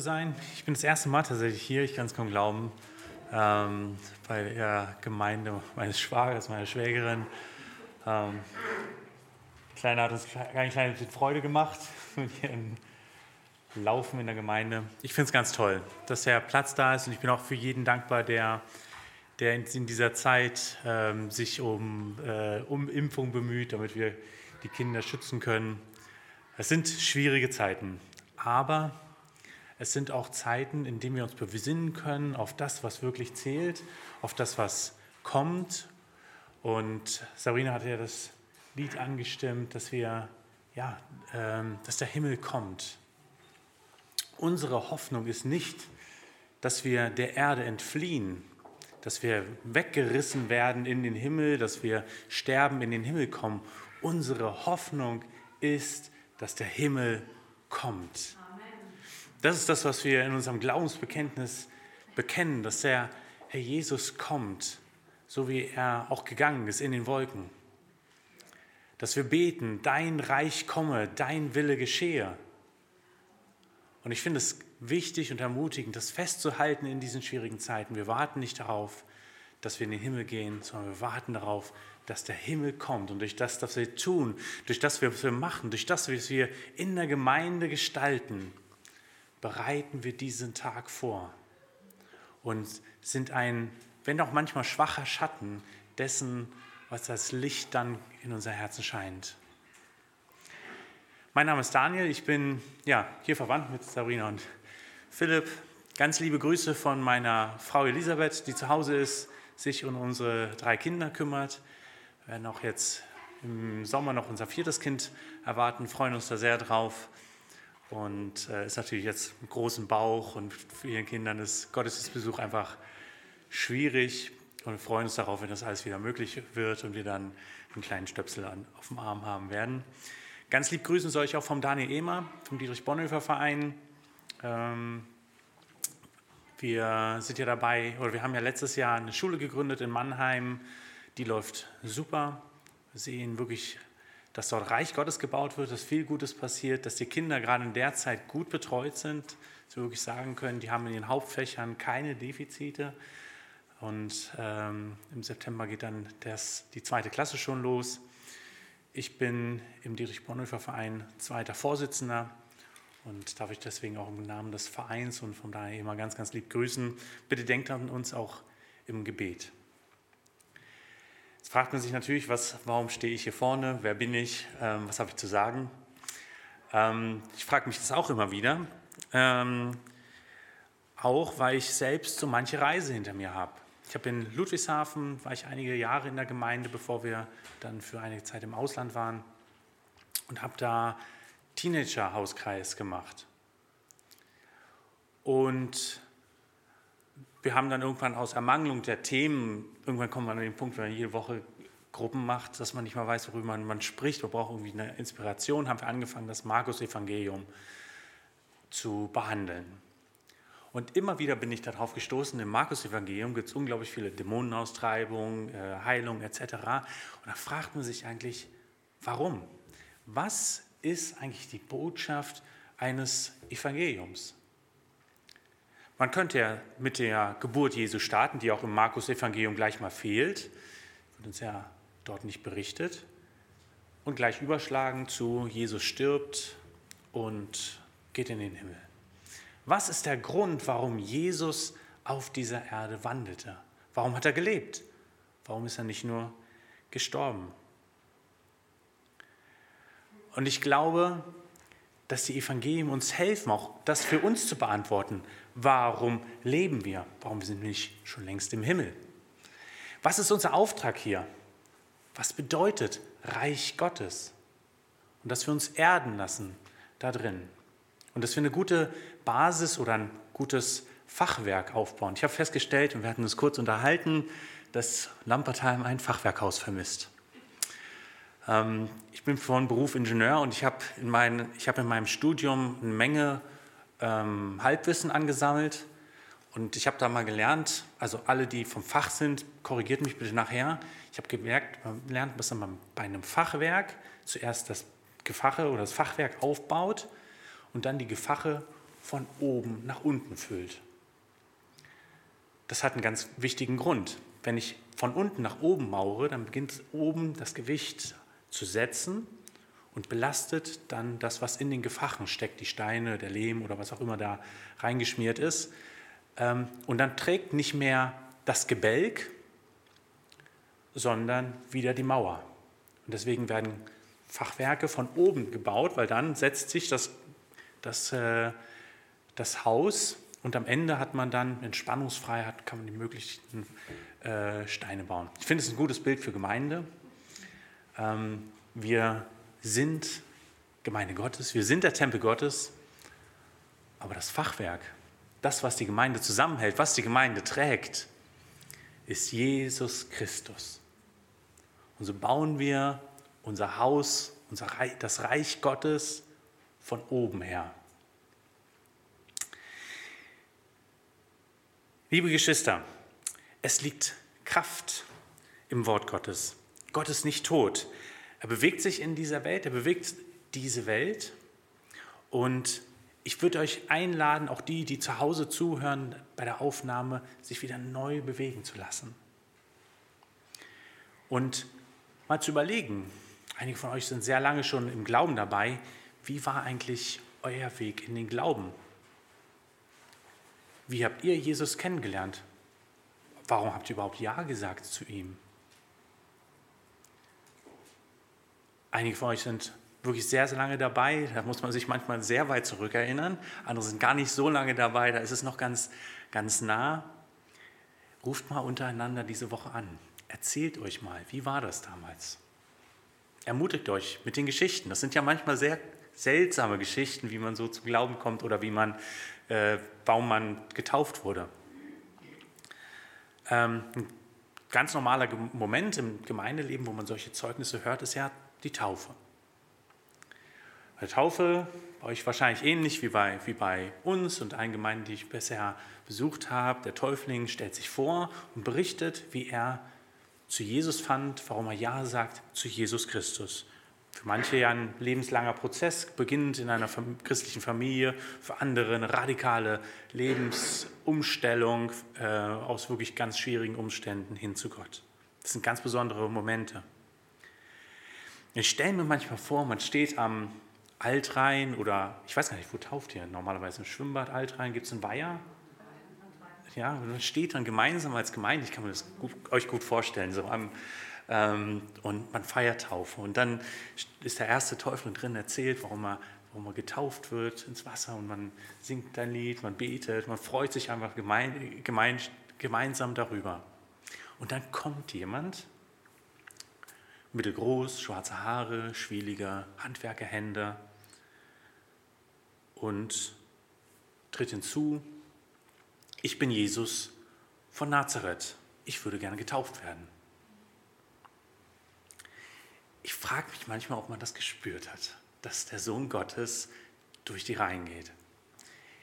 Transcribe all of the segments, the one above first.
sein. Ich bin das erste Mal tatsächlich hier, ich kann es kaum glauben, ähm, bei der Gemeinde meines Schwagers, meiner Schwägerin. Ähm, Kleiner hat uns ein kleines bisschen Freude gemacht mit ihren Laufen in der Gemeinde. Ich finde es ganz toll, dass der Platz da ist und ich bin auch für jeden dankbar, der, der in dieser Zeit ähm, sich um, äh, um Impfung bemüht, damit wir die Kinder schützen können. Es sind schwierige Zeiten, aber es sind auch Zeiten, in denen wir uns besinnen können auf das, was wirklich zählt, auf das, was kommt. Und Sabrina hat ja das Lied angestimmt, dass wir, ja, ähm, dass der Himmel kommt. Unsere Hoffnung ist nicht, dass wir der Erde entfliehen, dass wir weggerissen werden in den Himmel, dass wir sterben, in den Himmel kommen. Unsere Hoffnung ist, dass der Himmel kommt. Das ist das, was wir in unserem Glaubensbekenntnis bekennen, dass der Herr Jesus kommt, so wie er auch gegangen ist in den Wolken. Dass wir beten, dein Reich komme, dein Wille geschehe. Und ich finde es wichtig und ermutigend, das festzuhalten in diesen schwierigen Zeiten. Wir warten nicht darauf, dass wir in den Himmel gehen, sondern wir warten darauf, dass der Himmel kommt. Und durch das, was wir tun, durch das, was wir machen, durch das, was wir in der Gemeinde gestalten, bereiten wir diesen Tag vor und sind ein, wenn auch manchmal schwacher Schatten dessen, was das Licht dann in unser Herzen scheint. Mein Name ist Daniel, ich bin ja, hier verwandt mit Sabrina und Philipp. Ganz liebe Grüße von meiner Frau Elisabeth, die zu Hause ist, sich um unsere drei Kinder kümmert. Wir werden auch jetzt im Sommer noch unser viertes Kind erwarten, freuen uns da sehr drauf. Und äh, ist natürlich jetzt mit großem Bauch und ihren Kindern ist Gottesdienstbesuch einfach schwierig. Und wir freuen uns darauf, wenn das alles wieder möglich wird und wir dann einen kleinen Stöpsel an, auf dem Arm haben werden. Ganz lieb grüßen soll ich auch vom Daniel Ehmer, vom Dietrich Bonhoeffer Verein. Ähm, wir sind ja dabei, oder wir haben ja letztes Jahr eine Schule gegründet in Mannheim. Die läuft super. Wir sehen wirklich dass dort Reich Gottes gebaut wird, dass viel Gutes passiert, dass die Kinder gerade in der Zeit gut betreut sind, dass wir wirklich sagen können, die haben in den Hauptfächern keine Defizite. Und ähm, im September geht dann das, die zweite Klasse schon los. Ich bin im Dietrich Bonhoeffer Verein zweiter Vorsitzender und darf ich deswegen auch im Namen des Vereins und von daher immer ganz, ganz lieb grüßen. Bitte denkt an uns auch im Gebet. Jetzt fragt man sich natürlich, was, warum stehe ich hier vorne, wer bin ich, ähm, was habe ich zu sagen. Ähm, ich frage mich das auch immer wieder, ähm, auch weil ich selbst so manche Reise hinter mir habe. Ich habe in Ludwigshafen, war ich einige Jahre in der Gemeinde, bevor wir dann für einige Zeit im Ausland waren und habe da Teenager-Hauskreis gemacht. Und wir haben dann irgendwann aus Ermangelung der Themen, irgendwann kommt man an den Punkt, wenn man jede Woche Gruppen macht, dass man nicht mal weiß, worüber man, man spricht, man braucht irgendwie eine Inspiration, haben wir angefangen, das Markus-Evangelium zu behandeln. Und immer wieder bin ich darauf gestoßen, im Markus-Evangelium gibt es unglaublich viele Dämonenaustreibungen, äh, Heilung etc. Und da fragt man sich eigentlich, warum? Was ist eigentlich die Botschaft eines Evangeliums? Man könnte ja mit der Geburt Jesu starten, die auch im Markus-Evangelium gleich mal fehlt, wird uns ja dort nicht berichtet, und gleich überschlagen zu Jesus stirbt und geht in den Himmel. Was ist der Grund, warum Jesus auf dieser Erde wandelte? Warum hat er gelebt? Warum ist er nicht nur gestorben? Und ich glaube, dass die Evangelien uns helfen, auch das für uns zu beantworten. Warum leben wir? Warum sind wir nicht schon längst im Himmel? Was ist unser Auftrag hier? Was bedeutet Reich Gottes? Und dass wir uns erden lassen da drin. Und dass wir eine gute Basis oder ein gutes Fachwerk aufbauen. Ich habe festgestellt, und wir hatten uns kurz unterhalten, dass Lampertheim ein Fachwerkhaus vermisst. Ähm, ich bin von Beruf Ingenieur und ich habe in, mein, hab in meinem Studium eine Menge ähm, Halbwissen angesammelt. Und ich habe da mal gelernt, also alle, die vom Fach sind, korrigiert mich bitte nachher. Ich habe gemerkt, man lernt, dass man bei einem Fachwerk zuerst das Gefache oder das Fachwerk aufbaut und dann die Gefache von oben nach unten füllt. Das hat einen ganz wichtigen Grund. Wenn ich von unten nach oben maure, dann beginnt oben das Gewicht zu setzen und belastet dann das, was in den Gefachen steckt, die Steine, der Lehm oder was auch immer da reingeschmiert ist. Ähm, und dann trägt nicht mehr das Gebälk, sondern wieder die Mauer. Und deswegen werden Fachwerke von oben gebaut, weil dann setzt sich das, das, äh, das Haus und am Ende hat man dann Entspannungsfreiheit, kann man die möglichen äh, Steine bauen. Ich finde es ein gutes Bild für Gemeinde. Ähm, wir sind Gemeinde Gottes, wir sind der Tempel Gottes, aber das Fachwerk, das, was die Gemeinde zusammenhält, was die Gemeinde trägt, ist Jesus Christus. Und so bauen wir unser Haus, unser Reich, das Reich Gottes von oben her. Liebe Geschwister, es liegt Kraft im Wort Gottes. Gott ist nicht tot. Er bewegt sich in dieser Welt, er bewegt diese Welt. Und ich würde euch einladen, auch die, die zu Hause zuhören, bei der Aufnahme, sich wieder neu bewegen zu lassen. Und mal zu überlegen, einige von euch sind sehr lange schon im Glauben dabei, wie war eigentlich euer Weg in den Glauben? Wie habt ihr Jesus kennengelernt? Warum habt ihr überhaupt Ja gesagt zu ihm? Einige von euch sind wirklich sehr, sehr lange dabei. Da muss man sich manchmal sehr weit zurückerinnern. Andere sind gar nicht so lange dabei. Da ist es noch ganz, ganz nah. Ruft mal untereinander diese Woche an. Erzählt euch mal, wie war das damals? Ermutigt euch mit den Geschichten. Das sind ja manchmal sehr seltsame Geschichten, wie man so zum Glauben kommt oder wie man, äh, warum man getauft wurde. Ähm, ein ganz normaler Moment im Gemeindeleben, wo man solche Zeugnisse hört, ist ja die Taufe. Bei der Taufe, bei euch wahrscheinlich ähnlich wie bei, wie bei uns und allen Gemeinden, die ich bisher besucht habe, der Täufling stellt sich vor und berichtet, wie er zu Jesus fand, warum er Ja sagt zu Jesus Christus. Für manche ja ein lebenslanger Prozess, beginnend in einer christlichen Familie, für andere eine radikale Lebensumstellung äh, aus wirklich ganz schwierigen Umständen hin zu Gott. Das sind ganz besondere Momente. Ich stelle mir manchmal vor, man steht am Altrhein oder ich weiß gar nicht, wo tauft ihr? Normalerweise im Schwimmbad Altrhein gibt es einen Weiher. Ja, man steht dann gemeinsam als Gemeinde, ich kann mir das gut, euch gut vorstellen, so am, ähm, und man feiert Taufe. Und dann ist der erste Teufel drin, erzählt, warum er, warum er getauft wird ins Wasser und man singt ein Lied, man betet, man freut sich einfach gemein, gemein, gemeinsam darüber. Und dann kommt jemand mittelgroß, schwarze Haare, schwielige Handwerkerhände und tritt hinzu, ich bin Jesus von Nazareth, ich würde gerne getauft werden. Ich frage mich manchmal, ob man das gespürt hat, dass der Sohn Gottes durch die Reihen geht.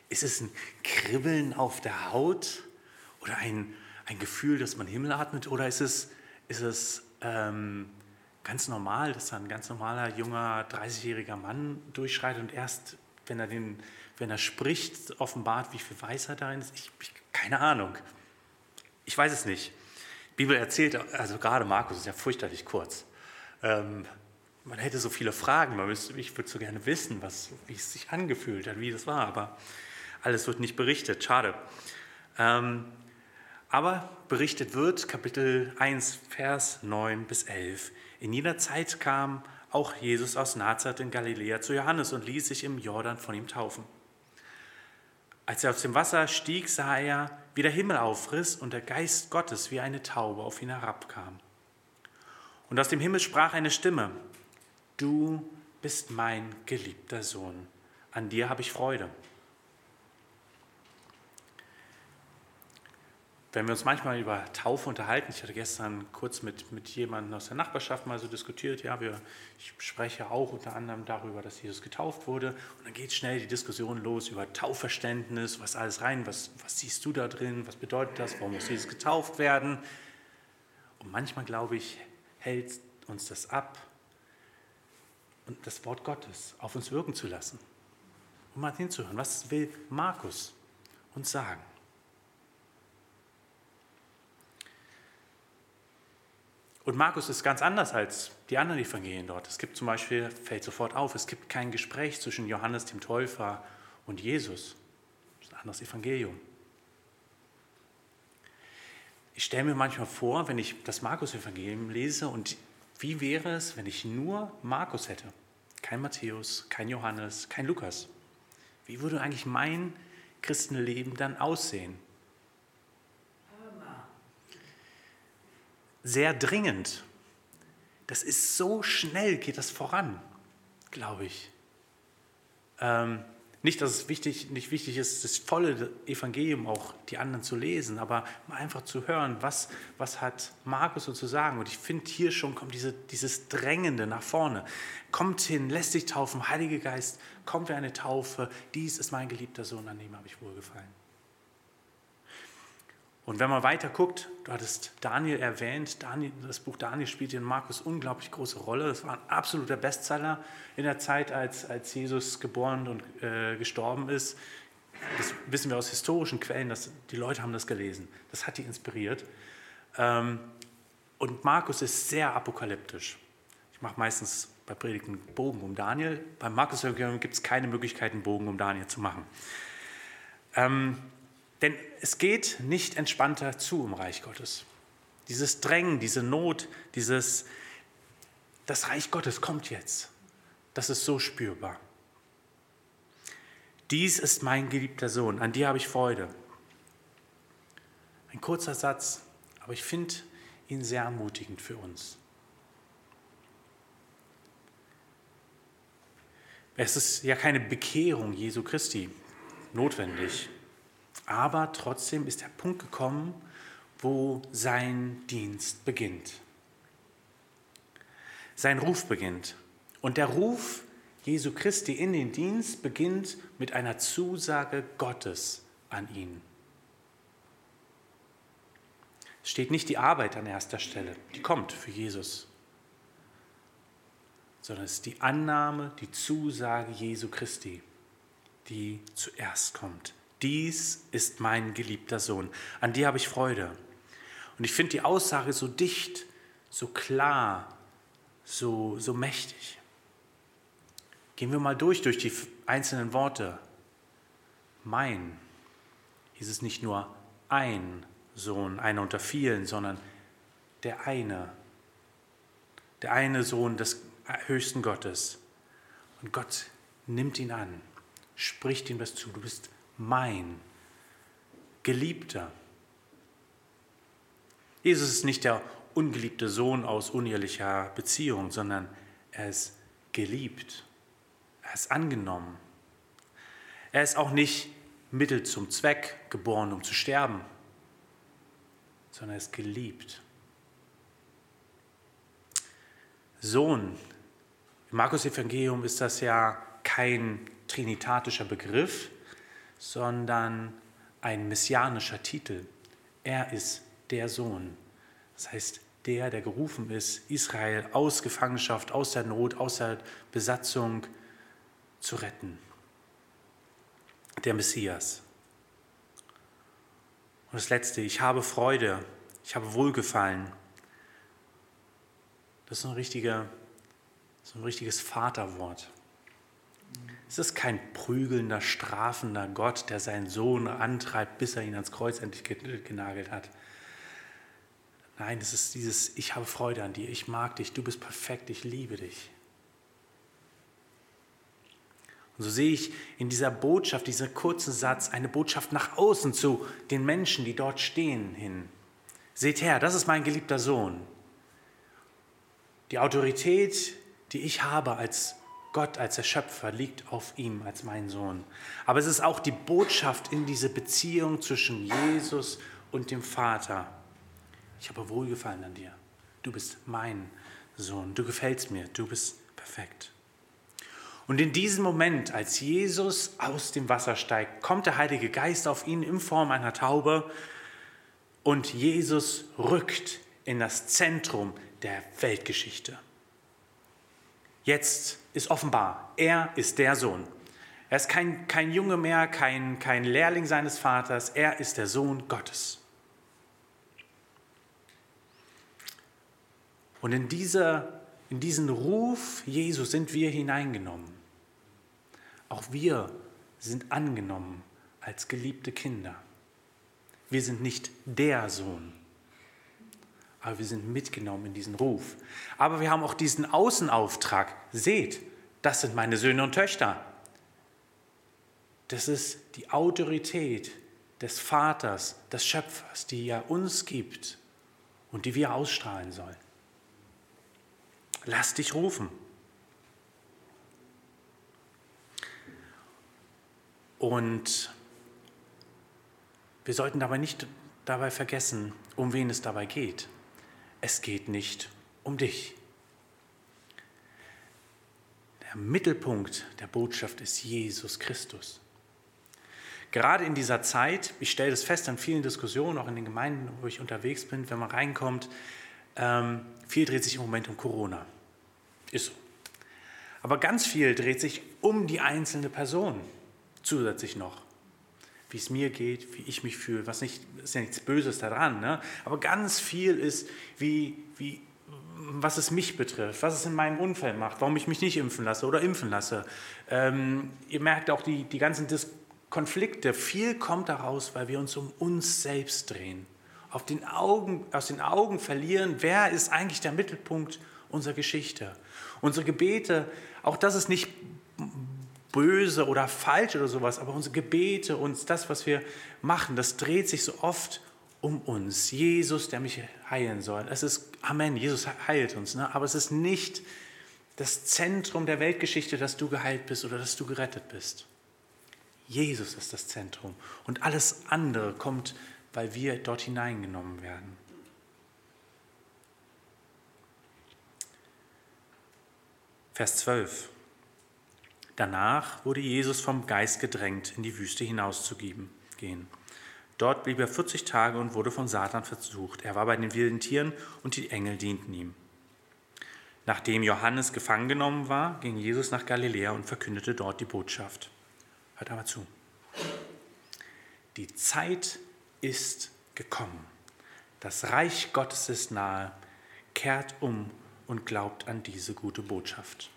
Ist es ein Kribbeln auf der Haut oder ein, ein Gefühl, dass man Himmel atmet oder ist es, ist es ähm, ganz normal, dass da ein ganz normaler, junger, 30-jähriger Mann durchschreitet und erst, wenn er, den, wenn er spricht, offenbart, wie viel Weisheit darin ist. Ich, ich, keine Ahnung. Ich weiß es nicht. Die Bibel erzählt, also gerade Markus ist ja fürchterlich kurz. Ähm, man hätte so viele Fragen, man müsste, ich würde so gerne wissen, was, wie es sich angefühlt hat, wie das war, aber alles wird nicht berichtet, schade. Ähm, aber berichtet wird, Kapitel 1, Vers 9 bis 11, in jener Zeit kam auch Jesus aus Nazareth in Galiläa zu Johannes und ließ sich im Jordan von ihm taufen. Als er aus dem Wasser stieg, sah er, wie der Himmel aufriss und der Geist Gottes wie eine Taube auf ihn herabkam. Und aus dem Himmel sprach eine Stimme, du bist mein geliebter Sohn, an dir habe ich Freude. Wenn wir uns manchmal über Taufe unterhalten, ich hatte gestern kurz mit, mit jemandem aus der Nachbarschaft mal so diskutiert, ja, wir, ich spreche auch unter anderem darüber, dass Jesus getauft wurde und dann geht schnell die Diskussion los über Taufverständnis, was alles rein, was, was siehst du da drin, was bedeutet das, warum muss Jesus getauft werden? Und manchmal, glaube ich, hält uns das ab, und das Wort Gottes auf uns wirken zu lassen. um mal hinzuhören. Was will Markus uns sagen? Und Markus ist ganz anders als die anderen Evangelien dort. Es gibt zum Beispiel, fällt sofort auf, es gibt kein Gespräch zwischen Johannes dem Täufer und Jesus. Das ist ein anderes Evangelium. Ich stelle mir manchmal vor, wenn ich das Markus-Evangelium lese und wie wäre es, wenn ich nur Markus hätte? Kein Matthäus, kein Johannes, kein Lukas. Wie würde eigentlich mein Christenleben dann aussehen? Sehr dringend. Das ist so schnell, geht das voran, glaube ich. Ähm, nicht, dass es wichtig, nicht wichtig ist, das volle Evangelium auch die anderen zu lesen, aber einfach zu hören, was, was hat Markus so zu sagen. Und ich finde, hier schon kommt diese, dieses Drängende nach vorne. Kommt hin, lässt sich taufen, Heiliger Geist, kommt wie eine Taufe. Dies ist mein geliebter Sohn, an dem habe ich wohlgefallen. Und wenn man weiter guckt, du hattest Daniel erwähnt, Daniel, das Buch Daniel spielt in Markus unglaublich große Rolle. Das war ein absoluter Bestseller in der Zeit, als, als Jesus geboren und äh, gestorben ist. Das wissen wir aus historischen Quellen, dass die Leute haben das gelesen. Das hat die inspiriert. Ähm, und Markus ist sehr apokalyptisch. Ich mache meistens bei Predigten Bogen um Daniel. Beim Markus-Evangelium gibt es keine Möglichkeit, einen Bogen um Daniel zu machen. Ähm, denn es geht nicht entspannter zu im Reich Gottes. Dieses Drängen, diese Not, dieses, das Reich Gottes kommt jetzt. Das ist so spürbar. Dies ist mein geliebter Sohn, an dir habe ich Freude. Ein kurzer Satz, aber ich finde ihn sehr ermutigend für uns. Es ist ja keine Bekehrung Jesu Christi notwendig. Aber trotzdem ist der Punkt gekommen, wo sein Dienst beginnt. Sein Ruf beginnt. Und der Ruf Jesu Christi in den Dienst beginnt mit einer Zusage Gottes an ihn. Es steht nicht die Arbeit an erster Stelle, die kommt für Jesus, sondern es ist die Annahme, die Zusage Jesu Christi, die zuerst kommt dies ist mein geliebter Sohn, an dir habe ich Freude. Und ich finde die Aussage so dicht, so klar, so, so mächtig. Gehen wir mal durch, durch die einzelnen Worte. Mein, ist es nicht nur ein Sohn, einer unter vielen, sondern der eine, der eine Sohn des höchsten Gottes. Und Gott nimmt ihn an, spricht ihm was zu. Du bist mein Geliebter. Jesus ist nicht der ungeliebte Sohn aus unehelicher Beziehung, sondern er ist geliebt. Er ist angenommen. Er ist auch nicht Mittel zum Zweck geboren, um zu sterben, sondern er ist geliebt. Sohn. Im Markus Evangelium ist das ja kein trinitatischer Begriff, sondern ein messianischer Titel. Er ist der Sohn. Das heißt, der, der gerufen ist, Israel aus Gefangenschaft, aus der Not, aus der Besatzung zu retten. Der Messias. Und das Letzte, ich habe Freude, ich habe Wohlgefallen. Das ist ein, richtiger, so ein richtiges Vaterwort. Es ist kein prügelnder, strafender Gott, der seinen Sohn antreibt, bis er ihn ans Kreuz endlich genagelt hat. Nein, es ist dieses, ich habe Freude an dir, ich mag dich, du bist perfekt, ich liebe dich. Und so sehe ich in dieser Botschaft, dieser kurzen Satz, eine Botschaft nach außen zu den Menschen, die dort stehen, hin. Seht her, das ist mein geliebter Sohn. Die Autorität, die ich habe als Gott als der Schöpfer liegt auf ihm als mein Sohn. Aber es ist auch die Botschaft in diese Beziehung zwischen Jesus und dem Vater. Ich habe wohlgefallen an dir. Du bist mein Sohn. Du gefällst mir. Du bist perfekt. Und in diesem Moment, als Jesus aus dem Wasser steigt, kommt der Heilige Geist auf ihn in Form einer Taube und Jesus rückt in das Zentrum der Weltgeschichte. Jetzt ist offenbar, er ist der Sohn. Er ist kein, kein Junge mehr, kein, kein Lehrling seines Vaters. Er ist der Sohn Gottes. Und in, dieser, in diesen Ruf Jesus sind wir hineingenommen. Auch wir sind angenommen als geliebte Kinder. Wir sind nicht der Sohn, aber wir sind mitgenommen in diesen Ruf. Aber wir haben auch diesen Außenauftrag. Seht, das sind meine Söhne und Töchter. Das ist die Autorität des Vaters, des Schöpfers, die er uns gibt und die wir ausstrahlen sollen. Lass dich rufen. Und wir sollten dabei nicht dabei vergessen, um wen es dabei geht. Es geht nicht um dich. Der Mittelpunkt der Botschaft ist Jesus Christus. Gerade in dieser Zeit, ich stelle das fest an vielen Diskussionen, auch in den Gemeinden, wo ich unterwegs bin, wenn man reinkommt, ähm, viel dreht sich im Moment um Corona. Ist so. Aber ganz viel dreht sich um die einzelne Person zusätzlich noch. Wie es mir geht, wie ich mich fühle, was nicht, ist ja nichts Böses daran, ne? aber ganz viel ist, wie, wie, was es mich betrifft, was es in meinem Umfeld macht, warum ich mich nicht impfen lasse oder impfen lasse. Ähm, ihr merkt auch die, die ganzen Dis Konflikte, viel kommt daraus, weil wir uns um uns selbst drehen. Auf den Augen, aus den Augen verlieren, wer ist eigentlich der Mittelpunkt unserer Geschichte. Unsere Gebete, auch das ist nicht böse oder falsch oder sowas, aber unsere Gebete und das, was wir machen, das dreht sich so oft um uns. Jesus, der mich heilen soll. Es ist, Amen, Jesus heilt uns, ne? aber es ist nicht das Zentrum der Weltgeschichte, dass du geheilt bist oder dass du gerettet bist. Jesus ist das Zentrum und alles andere kommt, weil wir dort hineingenommen werden. Vers 12. Danach wurde Jesus vom Geist gedrängt, in die Wüste hinauszugehen. Dort blieb er 40 Tage und wurde von Satan versucht. Er war bei den wilden Tieren und die Engel dienten ihm. Nachdem Johannes gefangen genommen war, ging Jesus nach Galiläa und verkündete dort die Botschaft. Hört aber zu. Die Zeit ist gekommen. Das Reich Gottes ist nahe. Kehrt um und glaubt an diese gute Botschaft.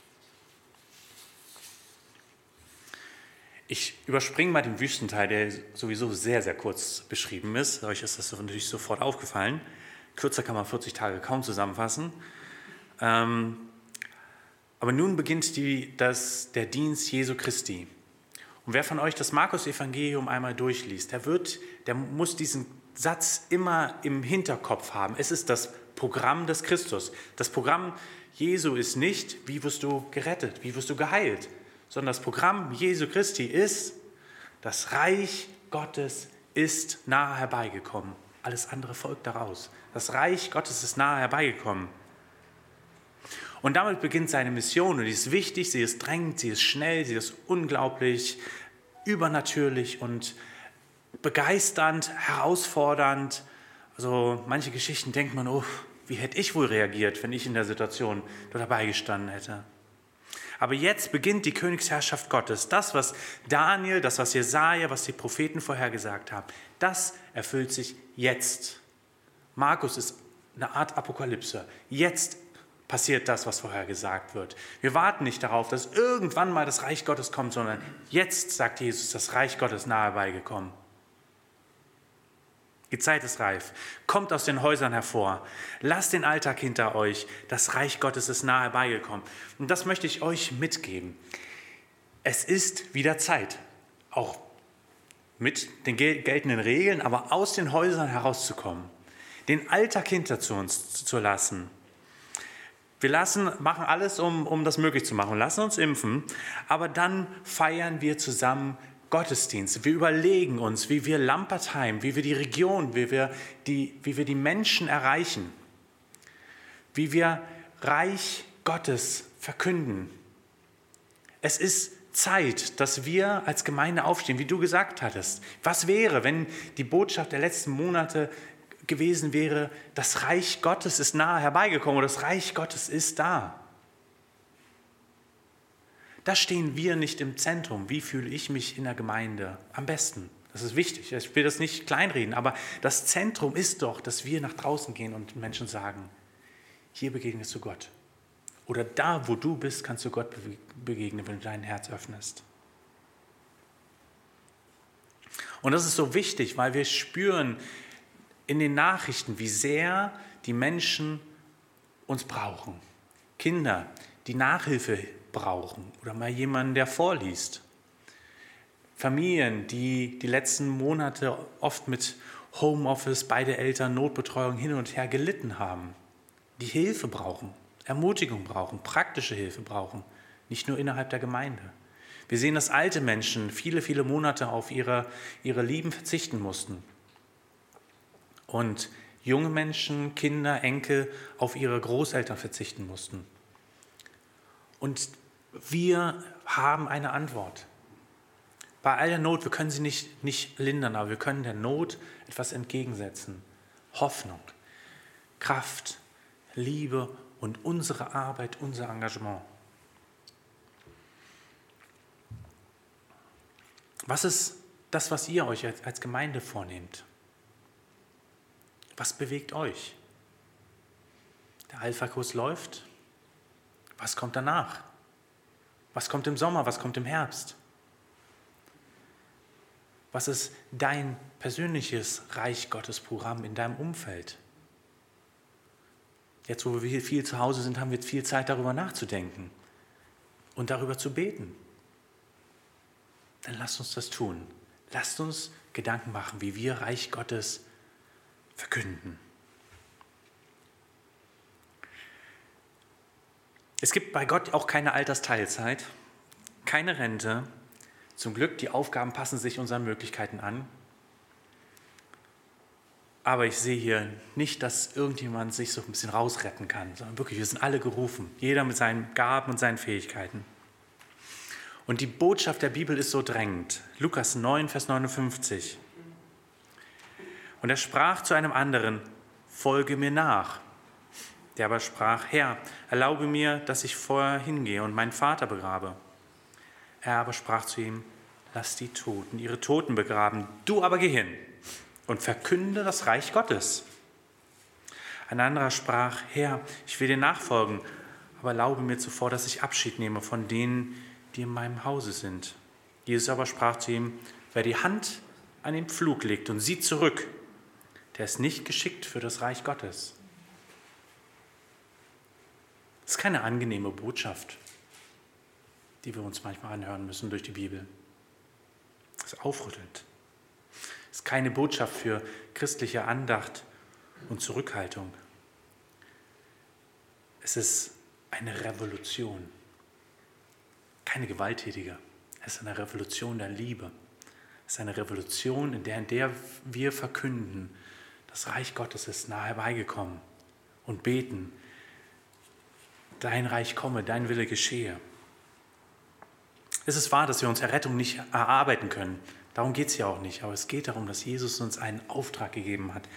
Ich überspringe mal den Wüstenteil, der sowieso sehr, sehr kurz beschrieben ist. Euch ist das natürlich sofort aufgefallen. Kürzer kann man 40 Tage kaum zusammenfassen. Ähm, aber nun beginnt die, das, der Dienst Jesu Christi. Und wer von euch das Markus-Evangelium einmal durchliest, der, wird, der muss diesen Satz immer im Hinterkopf haben. Es ist das Programm des Christus. Das Programm Jesu ist nicht, wie wirst du gerettet, wie wirst du geheilt, sondern das Programm Jesu Christi ist, das Reich Gottes ist nahe herbeigekommen. Alles andere folgt daraus. Das Reich Gottes ist nahe herbeigekommen. Und damit beginnt seine Mission und die ist wichtig, sie ist drängend, sie ist schnell, sie ist unglaublich, übernatürlich und begeisternd, herausfordernd. Also manche Geschichten denkt man, oh, wie hätte ich wohl reagiert, wenn ich in der Situation dabei gestanden hätte. Aber jetzt beginnt die Königsherrschaft Gottes. Das, was Daniel, das, was Jesaja, was die Propheten vorhergesagt haben, das erfüllt sich jetzt. Markus ist eine Art Apokalypse. Jetzt passiert das, was vorhergesagt wird. Wir warten nicht darauf, dass irgendwann mal das Reich Gottes kommt, sondern jetzt, sagt Jesus, das Reich Gottes nahe beigekommen. Die Zeit ist reif. Kommt aus den Häusern hervor. Lasst den Alltag hinter euch. Das Reich Gottes ist nahe beigekommen. Und das möchte ich euch mitgeben. Es ist wieder Zeit, auch mit den geltenden Regeln, aber aus den Häusern herauszukommen. Den Alltag hinter zu uns zu lassen. Wir lassen, machen alles, um, um das möglich zu machen. Lassen uns impfen, aber dann feiern wir zusammen Gottesdienste. Wir überlegen uns, wie wir Lampertheim, wie wir die Region, wie wir die, wie wir die Menschen erreichen, wie wir Reich Gottes verkünden. Es ist Zeit, dass wir als Gemeinde aufstehen, wie du gesagt hattest. Was wäre, wenn die Botschaft der letzten Monate gewesen wäre, das Reich Gottes ist nahe herbeigekommen oder das Reich Gottes ist da? Da stehen wir nicht im Zentrum. Wie fühle ich mich in der Gemeinde am besten? Das ist wichtig. Ich will das nicht kleinreden, aber das Zentrum ist doch, dass wir nach draußen gehen und Menschen sagen, hier begegnest du Gott. Oder da, wo du bist, kannst du Gott begegnen, wenn du dein Herz öffnest. Und das ist so wichtig, weil wir spüren in den Nachrichten, wie sehr die Menschen uns brauchen. Kinder, die Nachhilfe brauchen oder mal jemanden, der vorliest. Familien, die die letzten Monate oft mit Homeoffice, beide Eltern, Notbetreuung hin und her gelitten haben, die Hilfe brauchen, Ermutigung brauchen, praktische Hilfe brauchen, nicht nur innerhalb der Gemeinde. Wir sehen, dass alte Menschen viele, viele Monate auf ihre, ihre Lieben verzichten mussten. Und junge Menschen, Kinder, Enkel auf ihre Großeltern verzichten mussten. Und wir haben eine Antwort. Bei all der Not, wir können sie nicht, nicht lindern, aber wir können der Not etwas entgegensetzen. Hoffnung, Kraft, Liebe und unsere Arbeit, unser Engagement. Was ist das, was ihr euch als Gemeinde vornehmt? Was bewegt euch? Der Alpha-Kurs läuft. Was kommt danach? Was kommt im Sommer? Was kommt im Herbst? Was ist dein persönliches Reich Gottes Programm in deinem Umfeld? Jetzt, wo wir viel zu Hause sind, haben wir viel Zeit darüber nachzudenken und darüber zu beten. Dann lasst uns das tun. Lasst uns Gedanken machen, wie wir Reich Gottes verkünden. Es gibt bei Gott auch keine Altersteilzeit, keine Rente. Zum Glück, die Aufgaben passen sich unseren Möglichkeiten an. Aber ich sehe hier nicht, dass irgendjemand sich so ein bisschen rausretten kann, sondern wirklich, wir sind alle gerufen, jeder mit seinen Gaben und seinen Fähigkeiten. Und die Botschaft der Bibel ist so drängend. Lukas 9, Vers 59. Und er sprach zu einem anderen, folge mir nach. Der aber sprach, Herr, erlaube mir, dass ich vorher hingehe und meinen Vater begrabe. Er aber sprach zu ihm, lass die Toten ihre Toten begraben, du aber geh hin und verkünde das Reich Gottes. Ein anderer sprach, Herr, ich will dir nachfolgen, aber erlaube mir zuvor, dass ich Abschied nehme von denen, die in meinem Hause sind. Jesus aber sprach zu ihm, wer die Hand an den Pflug legt und sieht zurück, der ist nicht geschickt für das Reich Gottes. Das ist keine angenehme Botschaft, die wir uns manchmal anhören müssen durch die Bibel. Das ist aufrüttelnd. Das ist keine Botschaft für christliche Andacht und Zurückhaltung. Es ist eine Revolution. Keine gewalttätige. Es ist eine Revolution der Liebe. Es ist eine Revolution, in der, in der wir verkünden, das Reich Gottes ist nahe herbeigekommen und beten, dein Reich komme, dein Wille geschehe. Es ist wahr, dass wir uns Errettung nicht erarbeiten können. Darum geht es ja auch nicht. Aber es geht darum, dass Jesus uns einen Auftrag gegeben hat.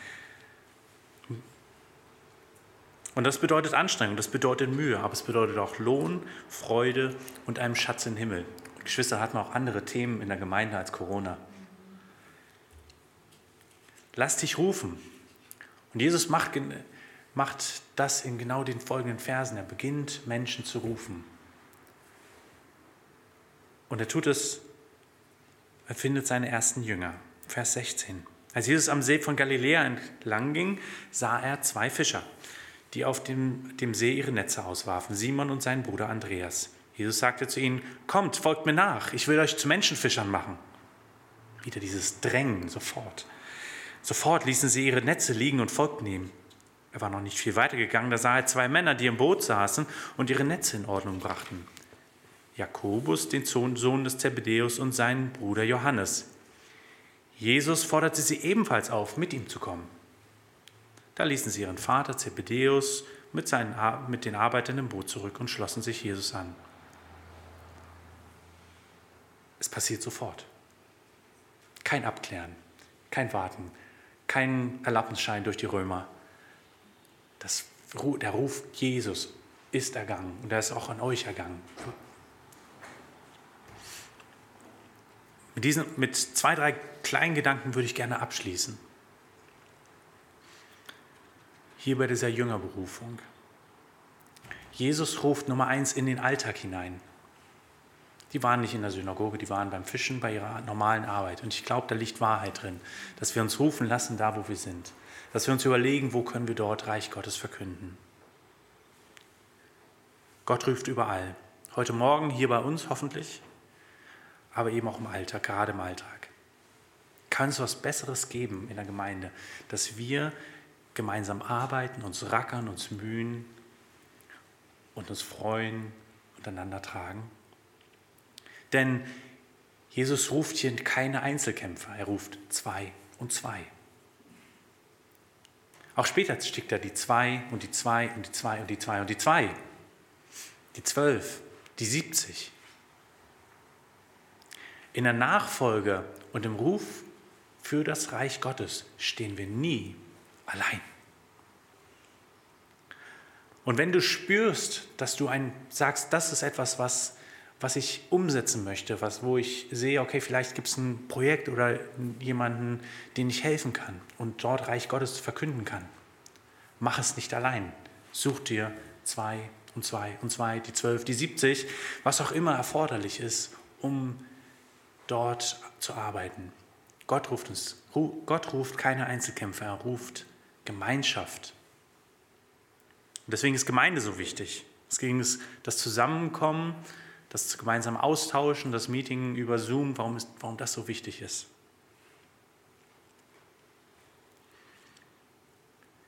Und das bedeutet Anstrengung, das bedeutet Mühe, aber es bedeutet auch Lohn, Freude und einen Schatz im Himmel. Geschwister hatten auch andere Themen in der Gemeinde als Corona. Lass dich rufen. Und Jesus macht, macht das in genau den folgenden Versen. Er beginnt Menschen zu rufen. Und er tut es, er findet seine ersten Jünger. Vers 16. Als Jesus am See von Galiläa entlang ging, sah er zwei Fischer, die auf dem, dem See ihre Netze auswarfen, Simon und sein Bruder Andreas. Jesus sagte zu ihnen, kommt, folgt mir nach, ich will euch zu Menschenfischern machen. Wieder dieses Drängen sofort. Sofort ließen sie ihre Netze liegen und folgten ihm. Er war noch nicht viel weiter gegangen, da sah er zwei Männer, die im Boot saßen und ihre Netze in Ordnung brachten. Jakobus, den Sohn des Zebedäus, und seinen Bruder Johannes. Jesus forderte sie ebenfalls auf, mit ihm zu kommen. Da ließen sie ihren Vater Zebedäus mit, seinen, mit den Arbeitern im Boot zurück und schlossen sich Jesus an. Es passiert sofort. Kein Abklären, kein Warten, kein Erlaubnisschein durch die Römer. Das, der Ruf Jesus ist ergangen und er ist auch an euch ergangen. Mit, diesen, mit zwei, drei kleinen Gedanken würde ich gerne abschließen. Hier bei dieser Jüngerberufung. Jesus ruft Nummer eins in den Alltag hinein. Die waren nicht in der Synagoge, die waren beim Fischen, bei ihrer normalen Arbeit. Und ich glaube, da liegt Wahrheit drin, dass wir uns rufen lassen, da wo wir sind. Dass wir uns überlegen, wo können wir dort Reich Gottes verkünden. Gott ruft überall. Heute Morgen hier bei uns hoffentlich, aber eben auch im Alltag, gerade im Alltag. Kann es was Besseres geben in der Gemeinde, dass wir gemeinsam arbeiten, uns rackern, uns mühen und uns freuen und einander tragen? Denn Jesus ruft hier keine Einzelkämpfer, er ruft zwei und zwei. Auch später stickt er die zwei und die zwei und die zwei und die zwei und die zwei. Die zwölf, die siebzig. In der Nachfolge und im Ruf für das Reich Gottes stehen wir nie allein. Und wenn du spürst, dass du ein, sagst, das ist etwas, was was ich umsetzen möchte, was, wo ich sehe, okay, vielleicht gibt es ein Projekt oder jemanden, den ich helfen kann und dort Reich Gottes verkünden kann. Mach es nicht allein. Such dir zwei und zwei und zwei, die zwölf, die siebzig, was auch immer erforderlich ist, um dort zu arbeiten. Gott ruft uns, Gott ruft keine Einzelkämpfer, er ruft Gemeinschaft. Und deswegen ist Gemeinde so wichtig. Es ging das Zusammenkommen das gemeinsam austauschen, das Meeting über Zoom, warum, ist, warum das so wichtig ist.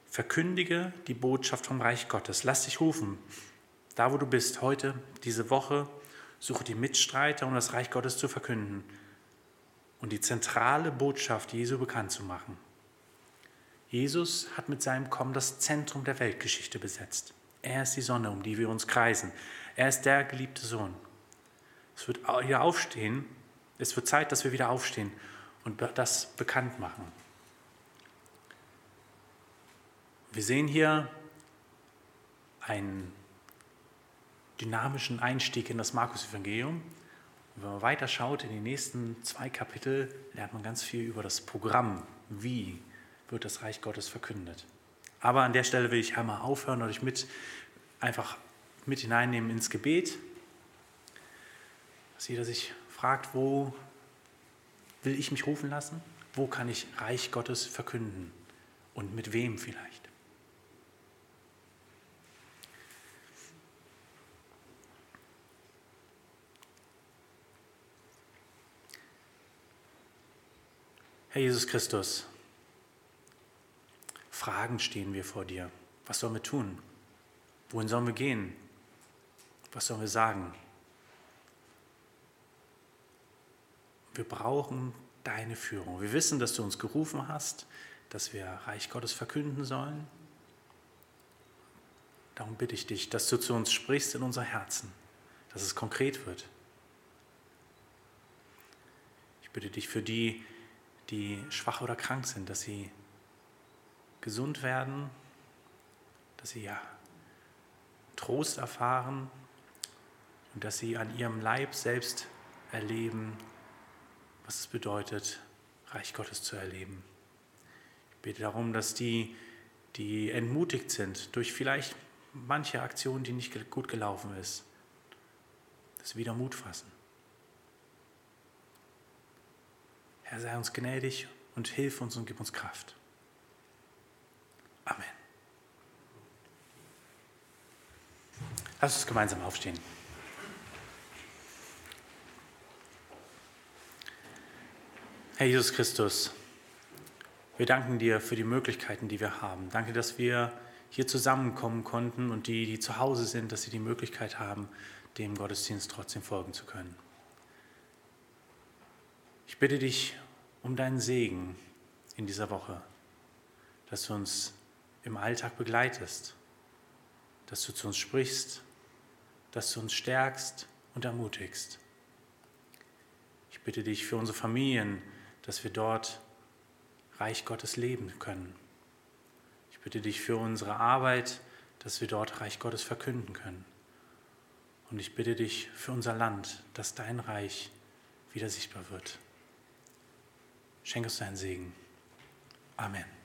Verkündige die Botschaft vom Reich Gottes. Lass dich rufen. Da, wo du bist, heute, diese Woche, suche die Mitstreiter, um das Reich Gottes zu verkünden und die zentrale Botschaft Jesu bekannt zu machen. Jesus hat mit seinem Kommen das Zentrum der Weltgeschichte besetzt. Er ist die Sonne, um die wir uns kreisen. Er ist der geliebte Sohn. Es wird wieder aufstehen. Es wird Zeit, dass wir wieder aufstehen und das bekannt machen. Wir sehen hier einen dynamischen Einstieg in das Markus-Evangelium. Wenn man weiter schaut in die nächsten zwei Kapitel, lernt man ganz viel über das Programm. Wie wird das Reich Gottes verkündet? Aber an der Stelle will ich einmal aufhören und euch mit einfach mit hineinnehmen ins Gebet dass jeder sich fragt, wo will ich mich rufen lassen? Wo kann ich Reich Gottes verkünden? Und mit wem vielleicht? Herr Jesus Christus, Fragen stehen wir vor dir. Was sollen wir tun? Wohin sollen wir gehen? Was sollen wir sagen? Wir brauchen deine Führung. Wir wissen, dass du uns gerufen hast, dass wir Reich Gottes verkünden sollen. Darum bitte ich dich, dass du zu uns sprichst in unser Herzen, dass es konkret wird. Ich bitte dich für die, die schwach oder krank sind, dass sie gesund werden, dass sie ja Trost erfahren und dass sie an ihrem Leib selbst erleben, was es bedeutet, Reich Gottes zu erleben. Ich bete darum, dass die, die entmutigt sind durch vielleicht manche Aktion, die nicht gut gelaufen ist, dass sie wieder Mut fassen. Herr, sei uns gnädig und hilf uns und gib uns Kraft. Amen. Lass uns gemeinsam aufstehen. Herr Jesus Christus, wir danken dir für die Möglichkeiten, die wir haben. Danke, dass wir hier zusammenkommen konnten und die, die zu Hause sind, dass sie die Möglichkeit haben, dem Gottesdienst trotzdem folgen zu können. Ich bitte dich um deinen Segen in dieser Woche, dass du uns im Alltag begleitest, dass du zu uns sprichst, dass du uns stärkst und ermutigst. Ich bitte dich für unsere Familien, dass wir dort Reich Gottes leben können. Ich bitte dich für unsere Arbeit, dass wir dort Reich Gottes verkünden können. Und ich bitte dich für unser Land, dass dein Reich wieder sichtbar wird. Schenk uns deinen Segen. Amen.